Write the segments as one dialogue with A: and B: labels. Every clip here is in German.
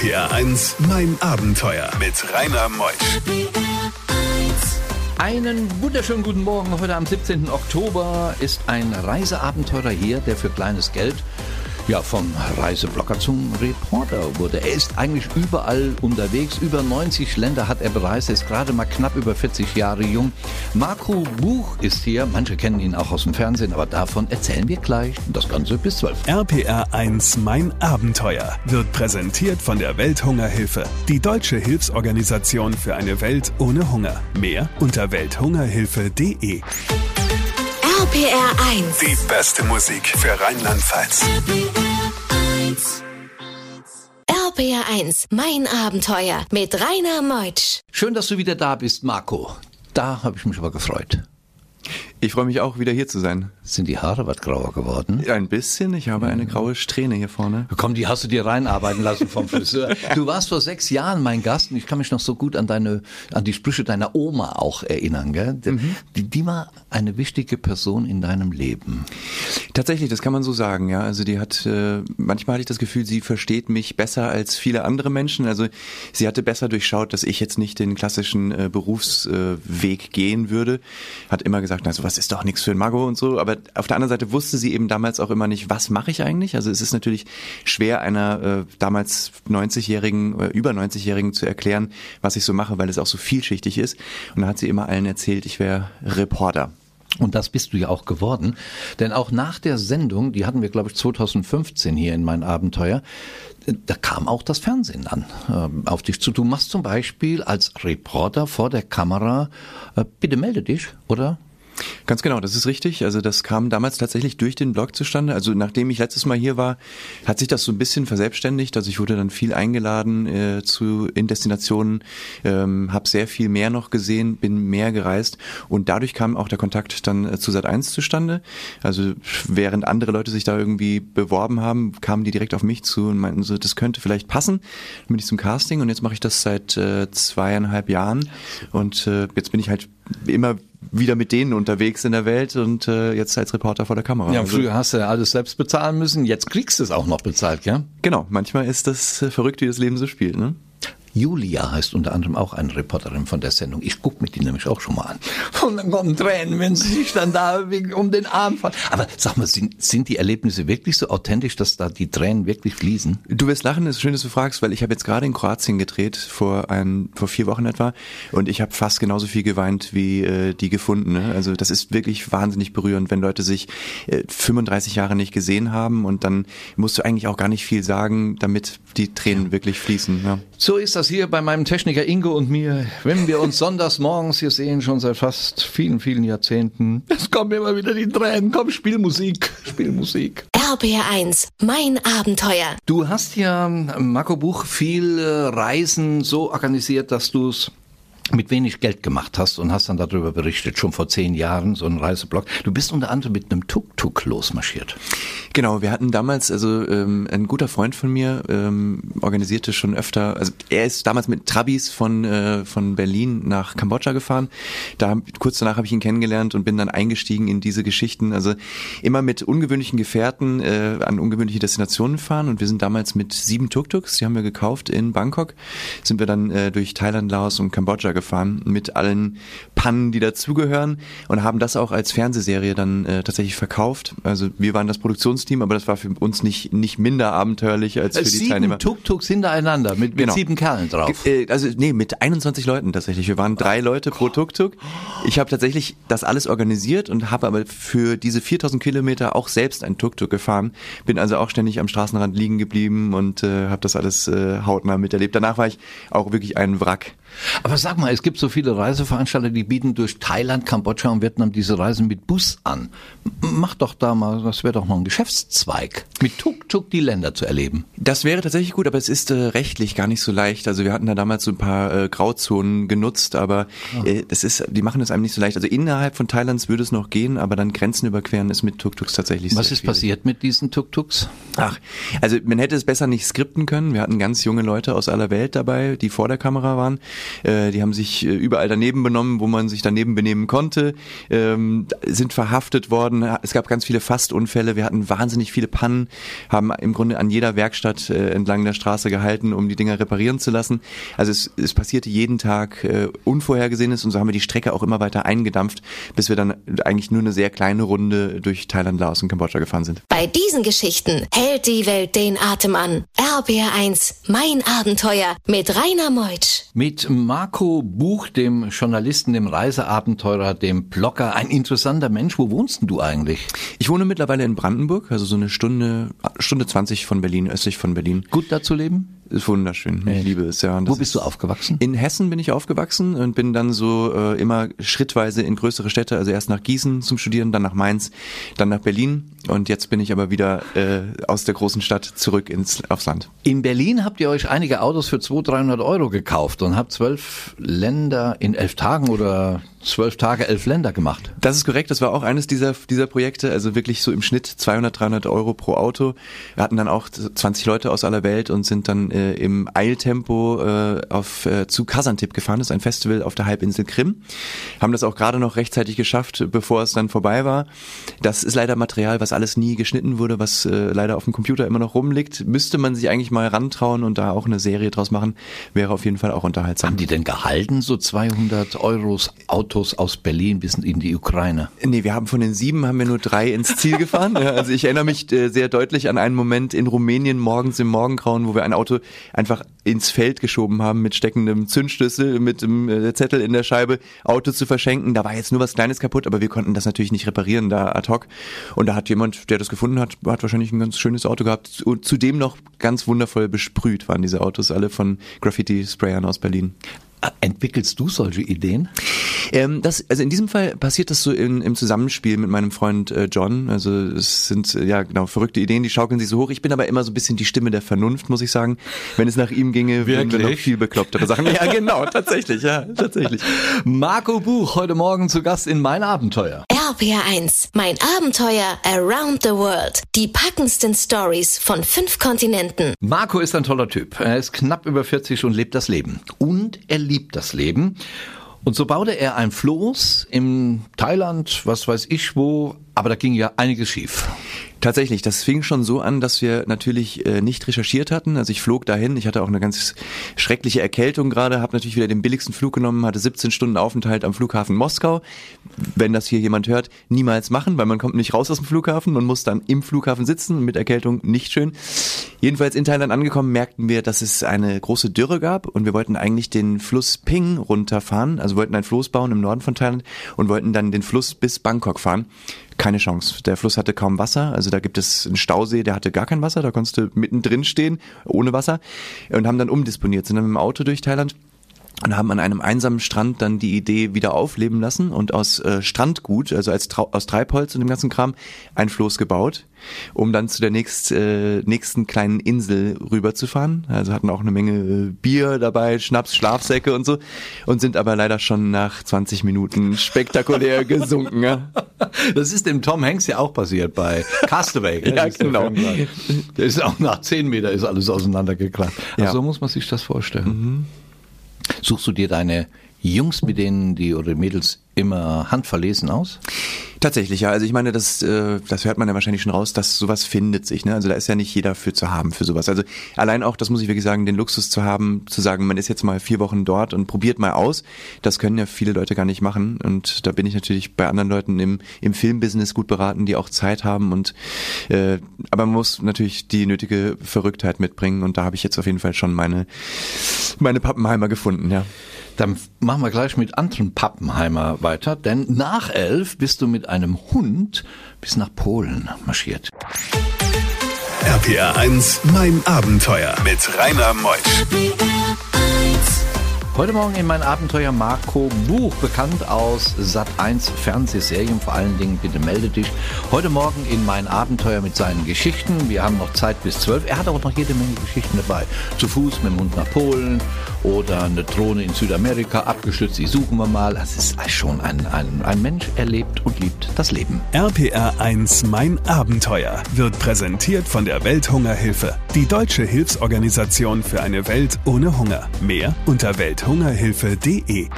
A: RPR 1, mein Abenteuer mit Rainer Meusch.
B: Einen wunderschönen guten Morgen. Heute am 17. Oktober ist ein Reiseabenteurer hier, der für kleines Geld ja, vom Reiseblogger zum Reporter wurde. Er ist eigentlich überall unterwegs. Über 90 Länder hat er bereist. Er ist gerade mal knapp über 40 Jahre jung. Marco Buch ist hier. Manche kennen ihn auch aus dem Fernsehen, aber davon erzählen wir gleich. Das Ganze bis 12.
A: RPR 1 Mein Abenteuer wird präsentiert von der Welthungerhilfe. Die deutsche Hilfsorganisation für eine Welt ohne Hunger. Mehr unter welthungerhilfe.de.
C: RPR 1.
A: Die beste Musik für Rheinland-Pfalz.
C: RPR 1, mein Abenteuer mit Rainer Meutsch.
B: Schön, dass du wieder da bist, Marco. Da habe ich mich aber gefreut.
D: Ich freue mich auch, wieder hier zu sein.
B: Sind die Haare was grauer geworden?
D: Ein bisschen. Ich habe eine graue Strähne hier vorne.
B: Komm, die hast du dir reinarbeiten lassen vom Friseur. Du warst vor sechs Jahren mein Gast und ich kann mich noch so gut an deine, an die Sprüche deiner Oma auch erinnern, gell?
D: Mhm.
B: Die, die war eine wichtige Person in deinem Leben.
D: Tatsächlich, das kann man so sagen, ja. Also die hat, äh, manchmal hatte ich das Gefühl, sie versteht mich besser als viele andere Menschen. Also sie hatte besser durchschaut, dass ich jetzt nicht den klassischen äh, Berufsweg äh, gehen würde. Hat immer gesagt, na sowas ist doch nichts für ein Mago und so. Aber auf der anderen Seite wusste sie eben damals auch immer nicht, was mache ich eigentlich. Also es ist natürlich schwer einer äh, damals 90-jährigen, äh, über 90-jährigen zu erklären, was ich so mache, weil es auch so vielschichtig ist. Und da hat sie immer allen erzählt, ich wäre Reporter.
B: Und das bist du ja auch geworden. Denn auch nach der Sendung, die hatten wir, glaube ich, 2015 hier in mein Abenteuer, da kam auch das Fernsehen an äh, auf dich zu. Du machst zum Beispiel als Reporter vor der Kamera, äh, bitte melde dich, oder?
D: Ganz genau, das ist richtig. Also das kam damals tatsächlich durch den Blog zustande. Also nachdem ich letztes Mal hier war, hat sich das so ein bisschen verselbstständigt. Also ich wurde dann viel eingeladen äh, zu in Destinationen, ähm, habe sehr viel mehr noch gesehen, bin mehr gereist und dadurch kam auch der Kontakt dann äh, zu Sat1 zustande. Also während andere Leute sich da irgendwie beworben haben, kamen die direkt auf mich zu und meinten so, das könnte vielleicht passen. Dann bin ich zum Casting und jetzt mache ich das seit äh, zweieinhalb Jahren und äh, jetzt bin ich halt immer wieder mit denen unterwegs in der Welt und äh, jetzt als Reporter vor der Kamera.
B: Ja,
D: Also-
B: früher hast du ja alles selbst bezahlen müssen, jetzt kriegst du es auch noch bezahlt, gell?
D: Genau, manchmal ist das äh, verrückt, wie das Leben so spielt. Ne?
B: Julia heißt unter anderem auch eine Reporterin von der Sendung. Ich gucke mir die nämlich auch schon mal an. Und dann kommen Tränen, wenn sie sich dann da um den Arm fallen. Aber sag mal, sind, sind die Erlebnisse wirklich so authentisch, dass da die Tränen wirklich fließen?
D: Du wirst lachen, es ist schön, dass du fragst, weil ich habe jetzt gerade in Kroatien gedreht, vor ein, vor vier Wochen etwa, und ich habe fast genauso viel geweint wie äh, die gefundene. Also das ist wirklich wahnsinnig berührend, wenn Leute sich äh, 35 Jahre nicht gesehen haben und dann musst du eigentlich auch gar nicht viel sagen, damit die Tränen wirklich fließen. Ja.
B: So ist das hier bei meinem Techniker Ingo und mir, wenn wir uns sonntags morgens hier sehen, schon seit fast vielen, vielen Jahrzehnten. Es kommen immer wieder die Tränen. Komm, spiel Musik, spiel Musik.
C: RPR 1, mein Abenteuer.
B: Du hast ja, Marco Buch, viel äh, Reisen so organisiert, dass du es mit wenig Geld gemacht hast und hast dann darüber berichtet, schon vor zehn Jahren, so ein Reiseblog. Du bist unter anderem mit einem Tuk-Tuk losmarschiert.
D: Genau, wir hatten damals, also ähm, ein guter Freund von mir ähm, organisierte schon öfter, also er ist damals mit Trabis von, äh, von Berlin nach Kambodscha gefahren. Da kurz danach habe ich ihn kennengelernt und bin dann eingestiegen in diese Geschichten. Also immer mit ungewöhnlichen Gefährten äh, an ungewöhnliche Destinationen fahren und wir sind damals mit sieben Tuk-Tuks, die haben wir gekauft in Bangkok, sind wir dann äh, durch Thailand, Laos und Kambodscha gefahren mit allen Pannen, die dazugehören und haben das auch als Fernsehserie dann äh, tatsächlich verkauft. Also wir waren das Produktionsteam, aber das war für uns nicht, nicht minder abenteuerlich als für die
B: sieben
D: Teilnehmer.
B: Tuk-Tuks hintereinander mit, mit
D: Genau.
B: sieben Kerlen drauf.
D: Äh, Also nee, mit 21 Leuten tatsächlich. Wir waren drei Leute pro Tuk-Tuk. Ich habe tatsächlich das alles organisiert und habe aber für diese 4000 Kilometer auch selbst ein Tuk-Tuk gefahren. Bin also auch ständig am Straßenrand liegen geblieben und äh, habe das alles äh, hautnah miterlebt. Danach war ich auch wirklich ein Wrack.
B: Aber sag mal, es gibt so viele Reiseveranstalter, die bieten durch Thailand, Kambodscha und Vietnam diese Reisen mit Bus an. Mach doch da mal, das wäre doch noch ein Geschäftszweig, mit Tuk-Tuk die Länder zu erleben.
D: Das wäre tatsächlich gut, aber es ist äh, rechtlich gar nicht so leicht. Also wir hatten da damals so ein paar äh, Grauzonen genutzt, aber äh, das ist, die machen es einem nicht so leicht. Also innerhalb von Thailands würde es noch gehen, aber dann Grenzen überqueren ist mit Tuk-Tuks tatsächlich
B: Was ist
D: schwierig.
B: passiert mit diesen Tuk-Tuks?
D: Ach, also man hätte es besser nicht skripten können. Wir hatten ganz junge Leute aus aller Welt dabei, die vor der Kamera waren. Äh, die haben sich äh, überall daneben benommen, wo man sich daneben benehmen konnte, ähm, sind verhaftet worden. Es gab ganz viele Fastunfälle. Wir hatten wahnsinnig viele Pannen, haben im Grunde an jeder Werkstatt äh, entlang der Straße gehalten, um die Dinger reparieren zu lassen. Also es, es passierte jeden Tag äh, Unvorhergesehenes und so haben wir die Strecke auch immer weiter eingedampft, bis wir dann eigentlich nur eine sehr kleine Runde durch Thailand, Laos und Kambodscha gefahren sind.
C: Bei diesen Geschichten hält die Welt den Atem an. RBR1, mein Abenteuer mit Rainer Meutsch.
B: Mit Marco Buch, dem Journalisten, dem Reiseabenteurer, dem Blogger, ein interessanter Mensch. Wo wohnst denn du eigentlich?
D: Ich wohne mittlerweile in Brandenburg, also so eine Stunde, Stunde 20 von Berlin, östlich von Berlin.
B: Gut da zu leben?
D: Ist wunderschön. Ich liebe es, ja.
B: Wo bist du aufgewachsen?
D: In Hessen bin ich aufgewachsen und bin dann so äh, immer schrittweise in größere Städte, also erst nach Gießen zum Studieren, dann nach Mainz, dann nach Berlin und jetzt bin ich aber wieder äh, aus der großen Stadt zurück ins aufs Land.
B: In Berlin habt ihr euch einige Autos für 200, 300 Euro gekauft und habt zwölf Länder in elf Tagen oder zwölf Tage, elf Länder gemacht.
D: Das ist korrekt, das war auch eines dieser, dieser Projekte, also wirklich so im Schnitt 200, 300 Euro pro Auto. Wir hatten dann auch 20 Leute aus aller Welt und sind dann äh, im Eiltempo äh, auf, äh, zu Kazantip gefahren, das ist ein Festival auf der Halbinsel Krim. Haben das auch gerade noch rechtzeitig geschafft, bevor es dann vorbei war. Das ist leider Material, was alles nie geschnitten wurde, was äh, leider auf dem Computer immer noch rumliegt. Müsste man sich eigentlich mal rantrauen und da auch eine Serie draus machen, wäre auf jeden Fall auch unterhaltsam.
B: Haben die denn gehalten, so 200 Euros Autos aus Berlin bis in die Ukraine?
D: Nee, wir haben von den sieben haben wir nur drei ins Ziel gefahren. Also ich erinnere mich äh, sehr deutlich an einen Moment in Rumänien morgens im Morgengrauen, wo wir ein Auto einfach ins Feld geschoben haben mit steckendem Zündschlüssel, mit dem äh, Zettel in der Scheibe, Auto zu verschenken. Da war jetzt nur was Kleines kaputt, aber wir konnten das natürlich nicht reparieren da ad hoc. Und da hat jemand, der das gefunden hat, hat wahrscheinlich ein ganz schönes Auto gehabt. Und zudem noch ganz wundervoll besprüht waren diese Autos alle von Graffiti-Sprayern aus Berlin.
B: Entwickelst du solche Ideen?
D: Ähm, das, also in diesem Fall passiert das so in, im Zusammenspiel mit meinem Freund äh, John. Also es sind äh, ja genau verrückte Ideen, die schaukeln sich so hoch. Ich bin aber immer so ein bisschen die Stimme der Vernunft, muss ich sagen. Wenn es nach ihm ginge, würden wir noch viel beklopptere Sachen. Ja, genau, tatsächlich, ja, tatsächlich.
B: Marco Buch, heute Morgen zu Gast in Mein Abenteuer.
C: RPR1, mein Abenteuer around the world. Die packendsten Stories von fünf Kontinenten.
B: Marco ist ein toller Typ. Er ist knapp über 40 und lebt das Leben. Und er liebt das Leben. Und so baute er ein Floß in Thailand, was weiß ich wo, aber da ging ja einiges schief.
D: Tatsächlich, das fing schon so an, dass wir natürlich äh, nicht recherchiert hatten. Also ich flog dahin, ich hatte auch eine ganz schreckliche Erkältung gerade, habe natürlich wieder den billigsten Flug genommen, hatte 17 Stunden Aufenthalt am Flughafen Moskau. Wenn das hier jemand hört, niemals machen, weil man kommt nicht raus aus dem Flughafen und muss dann im Flughafen sitzen, mit Erkältung nicht schön. Jedenfalls in Thailand angekommen, merkten wir, dass es eine große Dürre gab und wir wollten eigentlich den Fluss Ping runterfahren, also wollten ein Floß bauen im Norden von Thailand und wollten dann den Fluss bis Bangkok fahren keine Chance. Der Fluss hatte kaum Wasser, also da gibt es einen Stausee, der hatte gar kein Wasser, da konntest du mittendrin stehen, ohne Wasser. Und haben dann umdisponiert, sind dann mit dem Auto durch Thailand und haben an einem einsamen Strand dann die Idee wieder aufleben lassen und aus äh, Strandgut, also als Trau aus Treibholz und dem ganzen Kram, ein Floß gebaut, um dann zu der nächst, äh, nächsten kleinen Insel rüberzufahren. Also hatten auch eine Menge äh, Bier dabei, Schnaps, Schlafsäcke und so und sind aber leider schon nach 20 Minuten spektakulär gesunken. Ja.
B: Das ist dem Tom Hanks ja auch passiert bei Castaway.
D: ja, genau.
B: Der ist auch nach 10 Meter ist alles auseinandergeklappt. Ja. Also so muss man sich das vorstellen. Mhm. Suchst du dir deine Jungs, mit denen die oder Mädels immer handverlesen aus?
D: Tatsächlich, ja. Also ich meine, das, äh, das hört man ja wahrscheinlich schon raus, dass sowas findet sich. Ne? Also da ist ja nicht jeder für zu haben für sowas. Also allein auch, das muss ich wirklich sagen, den Luxus zu haben, zu sagen, man ist jetzt mal vier Wochen dort und probiert mal aus, das können ja viele Leute gar nicht machen. Und da bin ich natürlich bei anderen Leuten im, im Filmbusiness gut beraten, die auch Zeit haben. Und äh, aber man muss natürlich die nötige Verrücktheit mitbringen. Und da habe ich jetzt auf jeden Fall schon meine, meine Pappenheimer gefunden, ja.
B: Dann machen wir gleich mit anderen Pappenheimer weiter, denn nach elf bist du mit einem Hund bis nach Polen marschiert.
A: RPR 1, mein Abenteuer mit Rainer Meusch.
B: Heute Morgen in mein Abenteuer Marco Buch, bekannt aus Sat1 Fernsehserien, vor allen Dingen bitte melde dich. Heute Morgen in mein Abenteuer mit seinen Geschichten. Wir haben noch Zeit bis zwölf. Er hat auch noch jede Menge Geschichten dabei. Zu Fuß mit dem Hund nach Polen oder eine Drohne in Südamerika abgestürzt. Die suchen wir mal. Das ist schon ein, ein, ein Mensch, erlebt und liebt das Leben.
A: RPR 1 Mein Abenteuer wird präsentiert von der Welthungerhilfe, die deutsche Hilfsorganisation für eine Welt ohne Hunger. Mehr unter welthungerhilfe.de.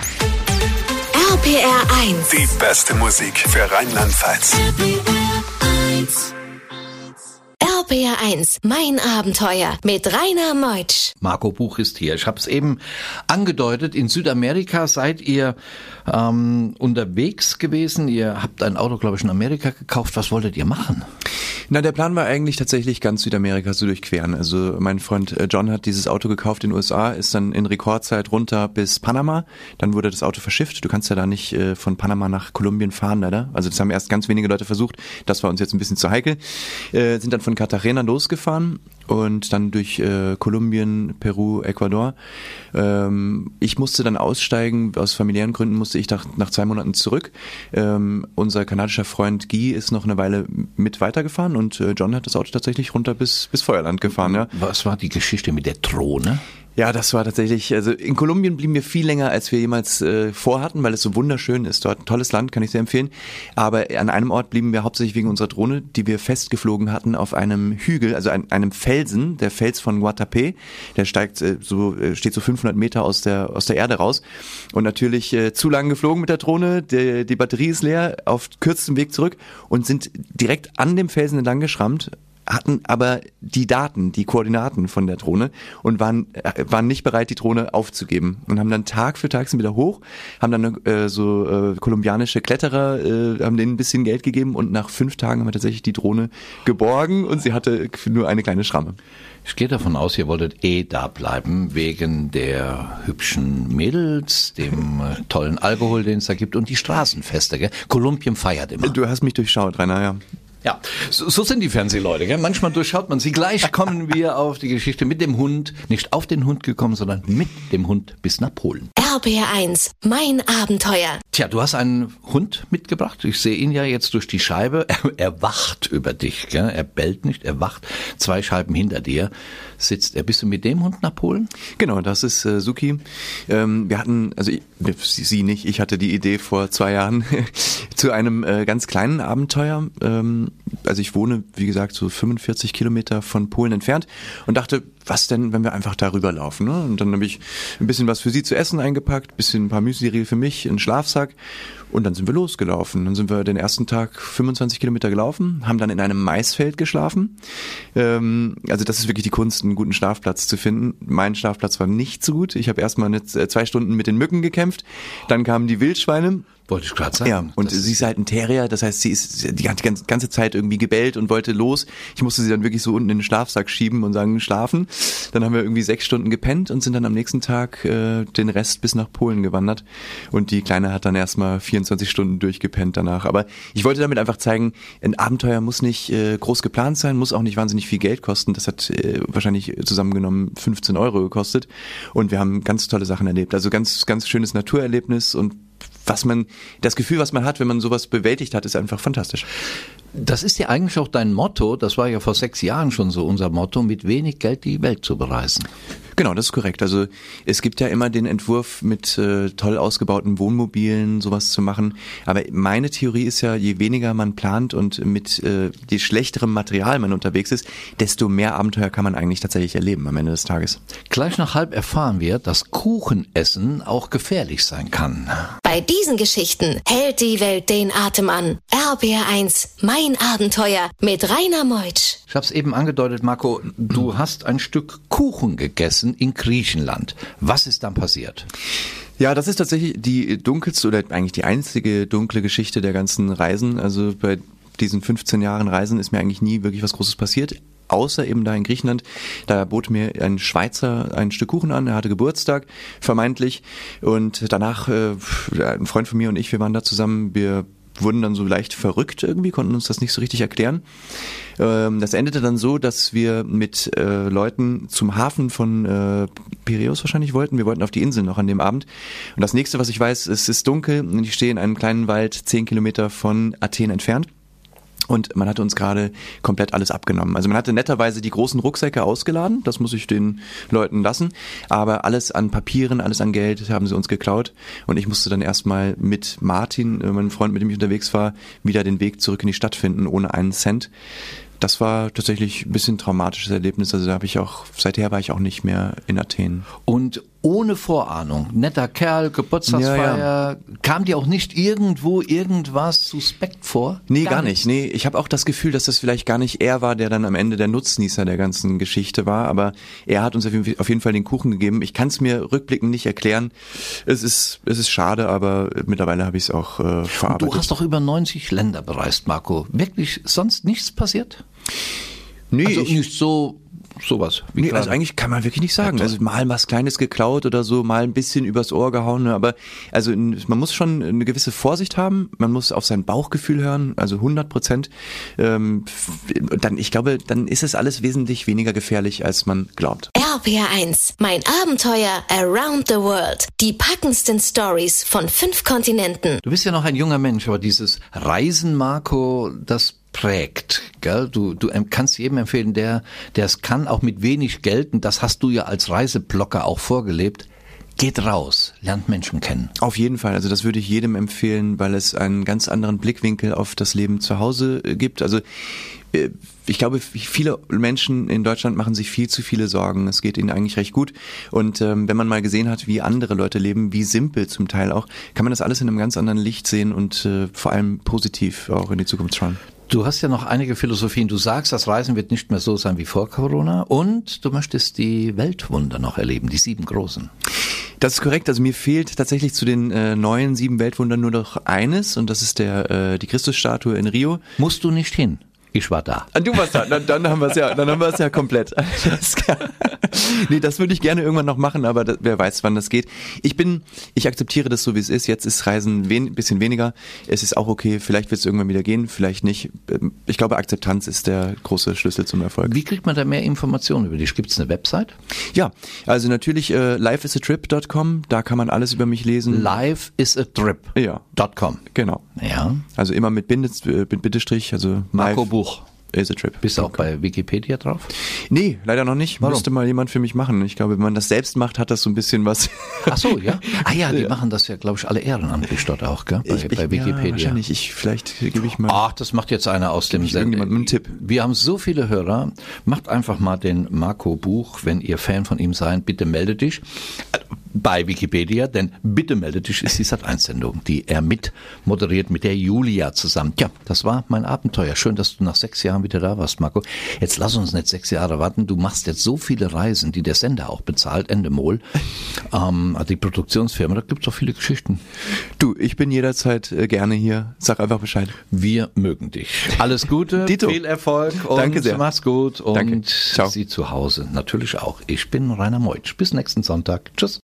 C: RPR 1.
A: Die beste Musik für Rheinland-Pfalz.
C: RBR1, mein Abenteuer mit Rainer Meutsch.
B: Marco Buch ist hier. Ich habe es eben angedeutet, in Südamerika seid ihr ähm, unterwegs gewesen. Ihr habt ein Auto, glaube ich, in Amerika gekauft. Was wolltet ihr machen?
D: Na, der Plan war eigentlich tatsächlich ganz Südamerika zu durchqueren. Also mein Freund äh, John hat dieses Auto gekauft in den USA, ist dann in Rekordzeit runter bis Panama. Dann wurde das Auto verschifft. Du kannst ja da nicht äh, von Panama nach Kolumbien fahren, leider. Also das haben erst ganz wenige Leute versucht. Das war uns jetzt ein bisschen zu heikel. Äh, sind dann von Cartagena losgefahren und dann durch äh, Kolumbien, Peru, Ecuador. Ähm, ich musste dann aussteigen, aus familiären Gründen musste ich nach, nach zwei Monaten zurück. Ähm, unser kanadischer Freund Guy ist noch eine Weile mit weitergefahren und äh, John hat das Auto tatsächlich runter bis, bis Feuerland gefahren. Ja.
B: Was war die Geschichte mit der Drohne?
D: Ja, das war tatsächlich, also in Kolumbien blieben wir viel länger, als wir jemals äh, vorhatten, weil es so wunderschön ist. Dort ein tolles Land, kann ich sehr empfehlen. Aber an einem Ort blieben wir hauptsächlich wegen unserer Drohne, die wir festgeflogen hatten auf einem Hügel, also ein, einem Felsen, der Fels von Guatapé. Der steigt äh, so, äh, steht so 500 Meter aus der, aus der Erde raus. Und natürlich äh, zu lang geflogen mit der Drohne, die, die Batterie ist leer, auf kürzestem Weg zurück und sind direkt an dem Felsen entlang geschrammt hatten aber die Daten, die Koordinaten von der Drohne und waren, äh, waren nicht bereit, die Drohne aufzugeben und haben dann Tag für Tag sind wieder hoch, haben dann äh, so äh, kolumbianische Kletterer, äh, haben denen ein bisschen Geld gegeben und nach fünf Tagen haben wir tatsächlich die Drohne geborgen und sie hatte nur eine kleine Schramme.
B: Ich gehe davon aus, ihr wolltet eh da bleiben, wegen der hübschen Mädels, dem äh, tollen Alkohol, den es da gibt und die Straßenfeste. Gell? Kolumbien feiert immer.
D: Du hast mich durchschaut, Rainer, ja.
B: Ja, so, so sind die Fernsehleute. Gell? Manchmal durchschaut man sie. Gleich kommen wir auf die Geschichte mit dem Hund. Nicht auf den Hund gekommen, sondern mit dem Hund bis nach Polen.
C: RBR1, mein Abenteuer.
B: Tja, du hast einen Hund mitgebracht. Ich sehe ihn ja jetzt durch die Scheibe. Er, er wacht über dich. Gell? Er bellt nicht, er wacht. Zwei Scheiben hinter dir sitzt er. Bist du mit dem Hund nach Polen?
D: Genau, das ist äh, Suki. Ähm, wir hatten, also ich, sie nicht, ich hatte die Idee vor zwei Jahren zu einem äh, ganz kleinen Abenteuer. Ähm, also ich wohne, wie gesagt, so 45 Kilometer von Polen entfernt und dachte, was denn, wenn wir einfach darüber laufen? Ne? Und dann habe ich ein bisschen was für sie zu essen eingepackt, bisschen ein paar Müsli für mich, einen Schlafsack und dann sind wir losgelaufen. Dann sind wir den ersten Tag 25 Kilometer gelaufen, haben dann in einem Maisfeld geschlafen. Ähm, also das ist wirklich die Kunst, einen guten Schlafplatz zu finden. Mein Schlafplatz war nicht so gut. Ich habe erstmal äh, zwei Stunden mit den Mücken gekämpft. Dann kamen die Wildschweine.
B: Wollte ich gerade sagen.
D: Ja, und sie ist halt ein Terrier, das heißt, sie ist die ganze, ganze Zeit irgendwie gebellt und wollte los. Ich musste sie dann wirklich so unten in den Schlafsack schieben und sagen, schlafen. Dann haben wir irgendwie sechs Stunden gepennt und sind dann am nächsten Tag äh, den Rest bis nach Polen gewandert. Und die Kleine hat dann erstmal 24 Stunden durchgepennt danach. Aber ich wollte damit einfach zeigen, ein Abenteuer muss nicht äh, groß geplant sein, muss auch nicht wahnsinnig viel Geld kosten. Das hat äh, wahrscheinlich zusammengenommen 15 Euro gekostet. Und wir haben ganz tolle Sachen erlebt. Also ganz, ganz schönes Naturerlebnis und was man, das Gefühl, was man hat, wenn man sowas bewältigt hat, ist einfach fantastisch.
B: Das ist ja eigentlich auch dein Motto, das war ja vor sechs Jahren schon so unser Motto, mit wenig Geld die Welt zu bereisen.
D: Genau, das ist korrekt. Also es gibt ja immer den Entwurf mit äh, toll ausgebauten Wohnmobilen sowas zu machen. Aber meine Theorie ist ja, je weniger man plant und mit äh, je schlechterem Material man unterwegs ist, desto mehr Abenteuer kann man eigentlich tatsächlich erleben am Ende des Tages.
B: Gleich nach halb erfahren wir, dass Kuchenessen auch gefährlich sein kann.
C: Bei diesen Geschichten hält die Welt den Atem an. RBR1, mein Abenteuer mit Rainer Meutsch.
B: Ich habe es eben angedeutet, Marco, du hast ein Stück Kuchen gegessen in Griechenland. Was ist dann passiert?
D: Ja, das ist tatsächlich die dunkelste oder eigentlich die einzige dunkle Geschichte der ganzen Reisen. Also bei diesen 15 Jahren Reisen ist mir eigentlich nie wirklich was Großes passiert außer eben da in Griechenland. Da bot mir ein Schweizer ein Stück Kuchen an, er hatte Geburtstag, vermeintlich. Und danach, äh, ein Freund von mir und ich, wir waren da zusammen, wir wurden dann so leicht verrückt irgendwie, konnten uns das nicht so richtig erklären. Ähm, das endete dann so, dass wir mit äh, Leuten zum Hafen von äh, Piräus wahrscheinlich wollten. Wir wollten auf die Insel noch an dem Abend. Und das nächste, was ich weiß, es ist dunkel und ich stehe in einem kleinen Wald zehn Kilometer von Athen entfernt. Und man hatte uns gerade komplett alles abgenommen. Also man hatte netterweise die großen Rucksäcke ausgeladen, das muss ich den Leuten lassen. Aber alles an Papieren, alles an Geld haben sie uns geklaut. Und ich musste dann erstmal mit Martin, äh, meinem Freund, mit dem ich unterwegs war, wieder den Weg zurück in die Stadt finden, ohne einen Cent. Das war tatsächlich ein bisschen traumatisches Erlebnis. Also da habe ich auch, seither war ich auch nicht mehr in Athen.
B: Und ohne Vorahnung. Netter Kerl, Geburtstagsfeier.
D: Ja,
B: Kam dir auch nicht irgendwo irgendwas suspekt vor?
D: Nee, gar, nicht. Nee, ich habe auch das Gefühl, dass das vielleicht gar nicht er war, der dann am Ende der Nutznießer der ganzen Geschichte war, aber er hat uns auf jeden- Fall den Kuchen gegeben. Ich kann es mir rückblickend nicht erklären. Es ist, es ist schade, aber mittlerweile habe ich es auch äh, verarbeitet.
B: Du hast doch über 90 Länder bereist, Marco. Wirklich sonst nichts passiert?
D: nee,
B: Also
D: ich,
B: nicht so sowas. Wie
D: Nee, also eigentlich kann man wirklich nicht sagen.
B: Ja.
D: Also mal was Kleines geklaut oder so, mal ein bisschen übers Ohr gehauen, ne, aber also man muss schon eine gewisse Vorsicht haben, man muss auf sein Bauchgefühl hören, also 100 Prozent. Ähm, dann, ich glaube, dann ist es alles wesentlich weniger gefährlich, als man glaubt.
C: RPR1, mein Abenteuer around the world. Die packendsten Stories von fünf Kontinenten.
B: Du bist ja noch ein junger Mensch, aber dieses Reisen, Marco, das prägt. Gell? Du, du kannst jedem empfehlen, der es kann, auch mit wenig Geld, und das hast du ja als Reiseblocker auch vorgelebt, geht raus, lernt Menschen kennen.
D: Auf jeden Fall, also das würde ich jedem empfehlen, weil es einen ganz anderen Blickwinkel auf das Leben zu Hause äh, gibt. Also äh, ich glaube, viele Menschen in Deutschland machen sich viel zu viele Sorgen. Es geht ihnen eigentlich recht gut. Und ähm, wenn man mal gesehen hat, wie andere Leute leben, wie simpel zum Teil auch, kann man das alles in einem ganz anderen Licht sehen und äh, vor allem positiv auch in die Zukunft schauen.
B: Du hast ja noch einige Philosophien. Du sagst, das Reisen wird nicht mehr so sein wie vor Corona und du möchtest die Weltwunder noch erleben, die sieben großen.
D: Das ist korrekt. Also mir fehlt tatsächlich zu den äh, neuen sieben Weltwundern nur noch eines und das ist der äh, die Christusstatue in Rio.
B: Musst du nicht hin. Ich war da.
D: Ah, Du warst da, dann, dann haben wir es ja, dann haben wir es ja komplett. Das kann, nee, das würde ich gerne irgendwann noch machen, aber das, wer weiß, wann das geht. Ich bin, ich akzeptiere das so, wie es ist. Jetzt ist Reisen wen, bisschen weniger. Es ist auch okay. Vielleicht wird es irgendwann wieder gehen, vielleicht nicht. Ähm, Ich glaube, Akzeptanz ist der große Schlüssel zum Erfolg.
B: Wie kriegt man da mehr Informationen über dich? Gibt es eine Website?
D: Ja, also natürlich äh, lifeisatrip.com, da kann man alles über mich lesen.
B: Lifeisatrip.com.
D: Ja. Genau.
B: Ja.
D: Also immer mit, Bindes, äh, mit Bindestrich, also
B: Marco
D: live
B: Buch.
D: is a trip.
B: Bist du auch bei Wikipedia drauf?
D: Nee, leider noch nicht.
B: Warum?
D: Müsste mal jemand für mich machen. Ich glaube, wenn man das selbst macht, hat das so ein bisschen was.
B: Ach so, ja. Ah ja, die machen das ja, glaube ich, alle ehrenamtlich dort auch, gell? Bei,
D: Ich-
B: bei
D: Ja,
B: Wikipedia.
D: wahrscheinlich. Ich, vielleicht gebe ich mal.
B: Ach, das macht jetzt einer aus dem
D: irgendjemandem einen Tipp.
B: Wir haben so viele Hörer. Macht einfach mal den Marco Buch, wenn ihr Fan von ihm seid. Bitte melde dich äh, bei Wikipedia, denn bitte melde dich ist die Sat1-Sendung, die er mit moderiert mit der Julia zusammen. Ja, das war mein Abenteuer. Schön, dass du nach sechs Jahren wieder da warst, Marco. Jetzt lass uns nicht sechs Jahre warten. Du machst jetzt so viele Reisen, die der Sender auch bezahlt, Endemol. Ähm, die Produktionsfirma, da gibt's auch viele Geschichten.
D: Du, ich bin jederzeit äh, gerne hier. Sag einfach Bescheid.
B: Wir mögen dich. Alles Gute,
D: Dito.
B: viel Erfolg und
D: Danke sehr.
B: mach's gut und
D: Danke. Ciao.
B: Sie zu Hause natürlich auch. Ich bin Rainer Meutsch. Bis nächsten Sonntag. Tschüss.